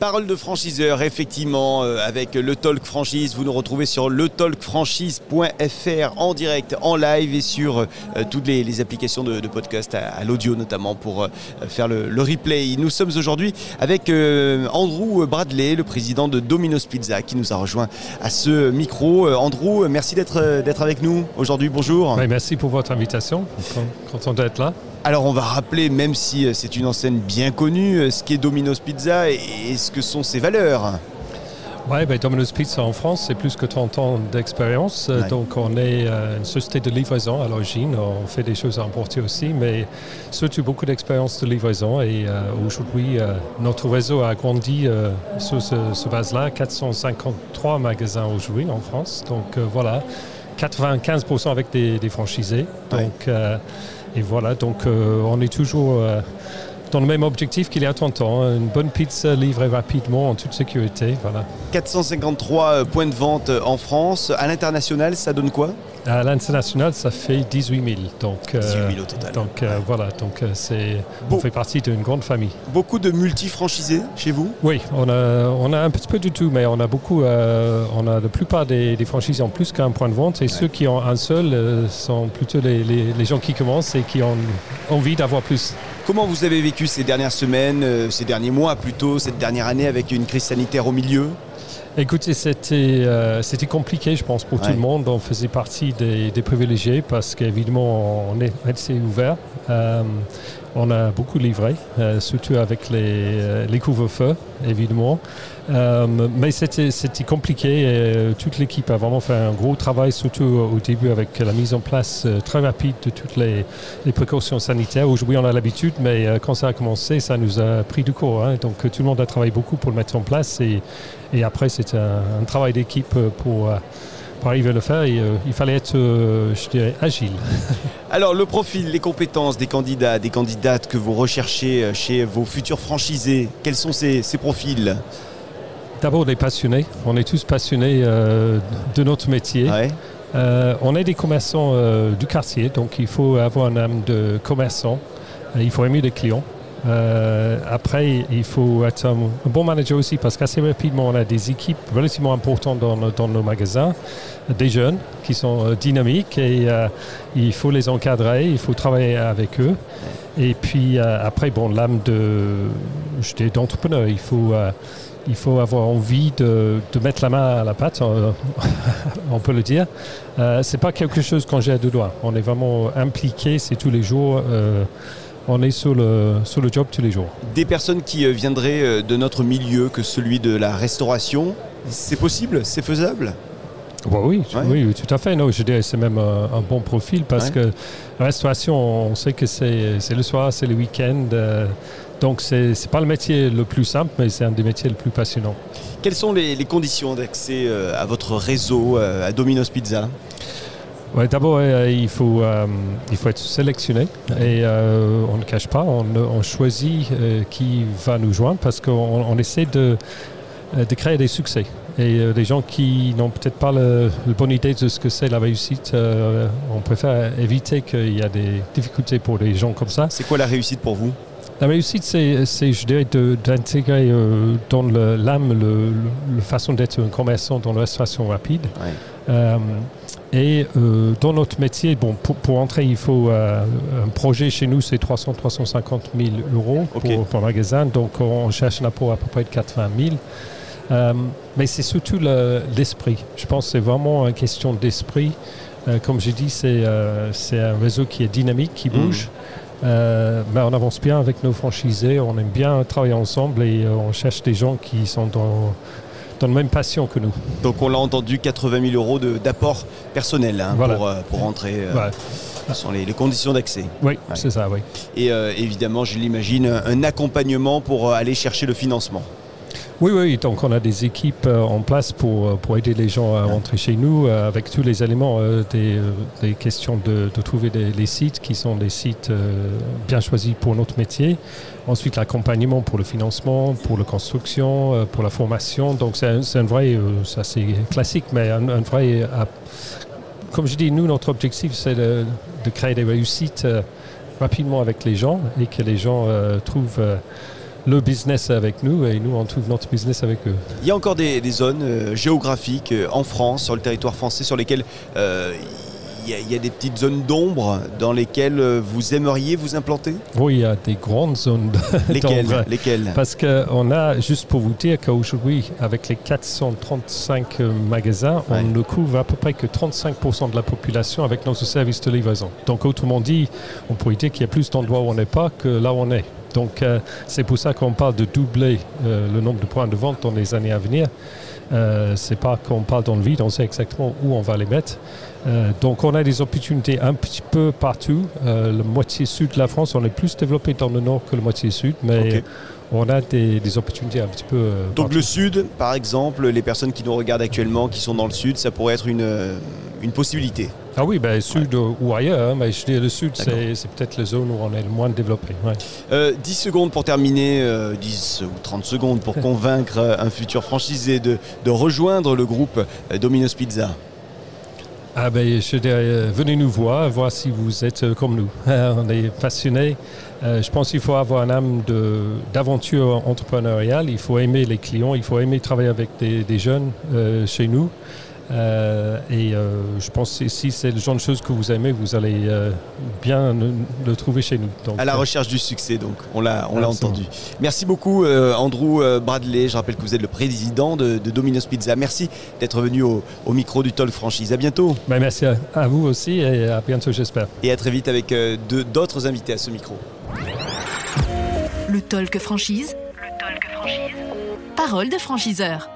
Parole de franchiseur, effectivement, euh, avec le Talk Franchise. Vous nous retrouvez sur letalkfranchise.fr en direct, en live et sur euh, toutes les, applications de, podcast, à, l'audio notamment, pour euh, faire le, replay. Nous sommes aujourd'hui avec Andrew Bradley, le président de Domino's Pizza, qui nous a rejoint à ce micro. Andrew, merci d'être avec nous aujourd'hui. Bonjour. Merci pour votre invitation. Content d'être là. Alors on va rappeler, même si euh, c'est une enseigne bien connue, euh, ce qu'est Domino's Pizza et, ce que sont ses valeurs. Ouais, ben Domino's Pizza en France, c'est plus que 30 ans d'expérience. Euh, Ouais. Donc, on est euh, une société de livraison à l'origine. On fait des choses à emporter aussi, mais surtout beaucoup d'expérience de livraison. Et euh, aujourd'hui, euh, notre réseau a grandi sur ce, ce base-là. 453 magasins aujourd'hui en France. Donc, voilà. 95% avec des, des franchisés. Donc, et voilà. Donc, euh, on est toujours. euh, dans le même objectif qu'il y a 30 ans, hein. une bonne pizza livrée rapidement en toute sécurité. Voilà. 453 euh, points de vente en France. À l'international, ça donne quoi? À l'international, ça fait 18 000. Donc, euh, 18 000 au total. Donc euh, voilà, donc euh, c'est, on fait partie d'une grande famille. Beaucoup de multi-franchisés chez vous? Oui, on a, on a un petit peu du tout, mais on a beaucoup, euh, on a la plupart des, des franchises en plus qu'un point de vente, et ceux qui ont un seul sont plutôt les, les- les gens qui commencent et qui ont envie d'avoir plus. Comment vous avez vécu ces dernières semaines, ces derniers mois plutôt, cette dernière année avec une crise sanitaire au milieu? Écoutez, c'était euh, c'était compliqué, je pense, pour Ouais. tout le monde. On faisait partie des, des privilégiés parce qu'évidemment, on est assez ouvert. Euh, on a beaucoup livré, euh, surtout avec les, euh, les couvre-feux, évidemment. Euh, mais c'était compliqué. Et, toute l'équipe a vraiment fait un gros travail, surtout au début avec la mise en place très rapide de toutes les, précautions sanitaires. Aujourd'hui, on a l'habitude, mais quand ça a commencé, ça nous a pris du cours. hein. Donc, tout le monde a travaillé beaucoup pour le mettre en place. Et, après, c'était un, travail d'équipe pour, pour arriver à le faire. Et, euh, il fallait être, euh, je dirais, agile. Alors le profil, les compétences des candidats, des candidates que vous recherchez euh, chez vos futurs franchisés, quels sont ces, ces profils? D'abord, des passionnés. On est tous passionnés euh, de notre métier. Ouais. On est des commerçants du quartier, donc il faut avoir un âme de commerçant. Il faut aimer les clients. Euh, après, il faut être un, bon manager aussi parce qu'assez rapidement, on a des équipes relativement importantes dans, nos- magasins, des jeunes qui sont euh, dynamiques et euh, il faut les encadrer, il faut travailler avec eux. Et puis après, bon, l'âme de, d'entrepreneur, il faut, il faut avoir envie de, de mettre la main à la pâte, on peut le dire. Euh, c'est pas quelque chose qu'on j'ai à deux doigts. On est vraiment impliqué, c'est tous les jours. On est sur le, sur le job tous les jours. Des personnes qui euh, viendraient euh, de notre milieu que celui de la restauration, c'est possible C'est faisable? Bah oui, Ouais. oui, tout à fait. Non, je dirais que c'est même un, un bon profil parce Ouais. que la restauration, on sait que c'est le soir, c'est le week-end. euh, donc, c'est c'est pas le métier le plus simple, mais c'est un des métiers les plus passionnants. Quelles sont les, les conditions d'accès euh, à votre réseau, euh, à Domino's Pizza? Ouais, D'abord, euh, il, faut, euh, il faut être sélectionné et euh, on ne cache pas, on, on choisit euh, qui va nous joindre parce qu'on on essaie de, de créer des succès. Et euh, des gens qui n'ont peut-être pas le, la bonne idée de ce que c'est la réussite, euh, on préfère éviter qu'il y a des difficultés pour des gens comme ça. C'est quoi la réussite pour vous? La réussite, c'est, je dirais, de- d'intégrer euh, dans le- l'âme le, le- la façon d'être un commerçant dans la restauration rapide. Ouais. Euh, et euh, dans notre métier, bon, pour, pour entrer, il faut euh, un projet chez nous, c'est 300-350 000 euros pour, magasin. Donc, on cherche un apport à peu près de 80 000. Euh, mais c'est surtout le- l'esprit. Je pense que c'est vraiment une question d'esprit. Comme j'ai dit, c'est un réseau qui est dynamique, qui Mhm. bouge. Mais on avance bien avec nos franchisés, on aime bien travailler ensemble et on cherche des gens qui sont dans, dans la même passion que nous. Donc on l'a entendu, 80 000 euros de- d'apport personnel hein, Voilà. pour, euh, pour entrer. euh, Ouais. Ce sont les, les conditions d'accès. Oui, c'est ça, oui. Et euh, évidemment, je l'imagine, un, un accompagnement pour euh, aller chercher le financement. Oui, oui, donc on a des équipes euh, en place pour, euh, pour aider les gens à rentrer chez nous euh, avec tous les éléments, des, des questions de, de trouver des, les sites qui sont des sites bien choisis pour notre métier. Ensuite, l'accompagnement pour le financement, pour la construction, pour la formation. Donc c'est un, vrai, ça c'est classique, mais un, un vrai, comme je dis, nous, notre objectif, c'est de, de, créer des réussites rapidement avec les gens et que les gens euh, trouvent euh, le business avec nous et nous, on trouve notre business avec eux. Il y a encore des, des zones euh, géographiques euh, en France, sur le territoire français, sur lesquelles euh, il y, a, il y, a des petites zones d'ombre dans lesquelles vous aimeriez vous implanter? Oui, il y a des grandes zones Lesquelles, lesquelles? Parce qu'on a, juste pour vous dire qu'aujourd'hui, avec les 435 magasins, ouais. on ne couvre à peu près que 35% de la population avec notre service de livraison. Donc autrement dit, on pourrait dire qu'il y a plus d'endroits où on n'est pas que là où on est. Donc euh, c'est pour ça qu'on parle de doubler euh, le nombre de points de vente dans les années à venir. Euh, c'est pas qu'on parle dans le vide, on sait exactement où on va les mettre. Euh, donc on a des opportunités un petit peu partout. Le moitié sud de la France, on est plus développé dans le nord que le moitié sud, mais okay. on a des, des, opportunités un petit peu. Donc partout. le sud, par exemple, les personnes qui nous regardent actuellement, qui sont dans le sud, ça pourrait être une, une possibilité. Ah oui, ben, sud ouais. ou ailleurs, hein, mais je dis le sud, c'est peut-être la zone où on est le moins développé. Ouais. Euh, 10 secondes pour terminer, euh, 10 ou 30 secondes pour convaincre un futur franchisé de, de rejoindre le groupe Domino's Pizza. Ah ben, je dirais, euh, venez nous voir, voir si vous êtes euh, comme nous. on est passionnés. Euh, je pense qu'il faut avoir un âme d'aventure entrepreneuriale. Il faut aimer les clients, il faut aimer travailler avec des, des jeunes euh, chez nous. Euh, et euh, je pense que si c'est le genre de choses que vous aimez, vous allez euh, bien le, le, trouver chez nous. Donc, à la recherche du succès, donc, on l'a entendu. Merci beaucoup, euh, Andrew Bradley. Je rappelle que vous êtes le président de, de Domino's Pizza. Merci d'être venu au, au, micro du Talk Franchise. À bientôt. Ben, merci à, à, vous aussi et à bientôt, j'espère. Et à très vite avec d'autres invités à ce micro. Le Talk Franchise. Le Talk Franchise. Parole de franchiseur.